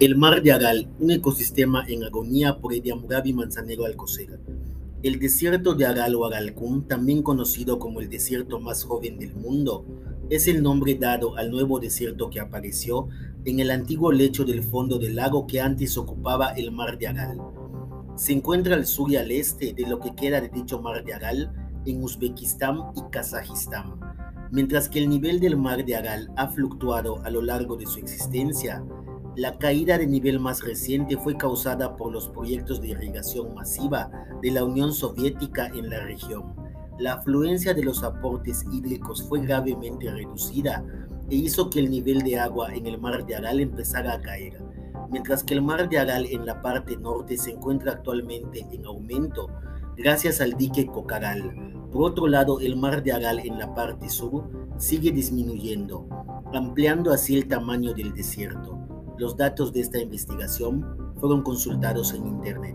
El mar de Aral, un ecosistema en agonía por Ediamurabi Manzanero Alcocer. El desierto de Aral o Aralcún, también conocido como el desierto más joven del mundo, es el nombre dado al nuevo desierto que apareció en el antiguo lecho del fondo del lago que antes ocupaba el mar de Aral. Se encuentra al sur y al este de lo que queda de dicho mar de Aral en Uzbekistán y Kazajistán, mientras que el nivel del mar de Aral ha fluctuado a lo largo de su existencia la caída de nivel más reciente fue causada por los proyectos de irrigación masiva de la Unión Soviética en la región. La afluencia de los aportes hídricos fue gravemente reducida e hizo que el nivel de agua en el mar de Aral empezara a caer, mientras que el mar de Aral en la parte norte se encuentra actualmente en aumento gracias al dique Cocaral. Por otro lado, el mar de Aral en la parte sur sigue disminuyendo, ampliando así el tamaño del desierto. Los datos de esta investigación fueron consultados en Internet.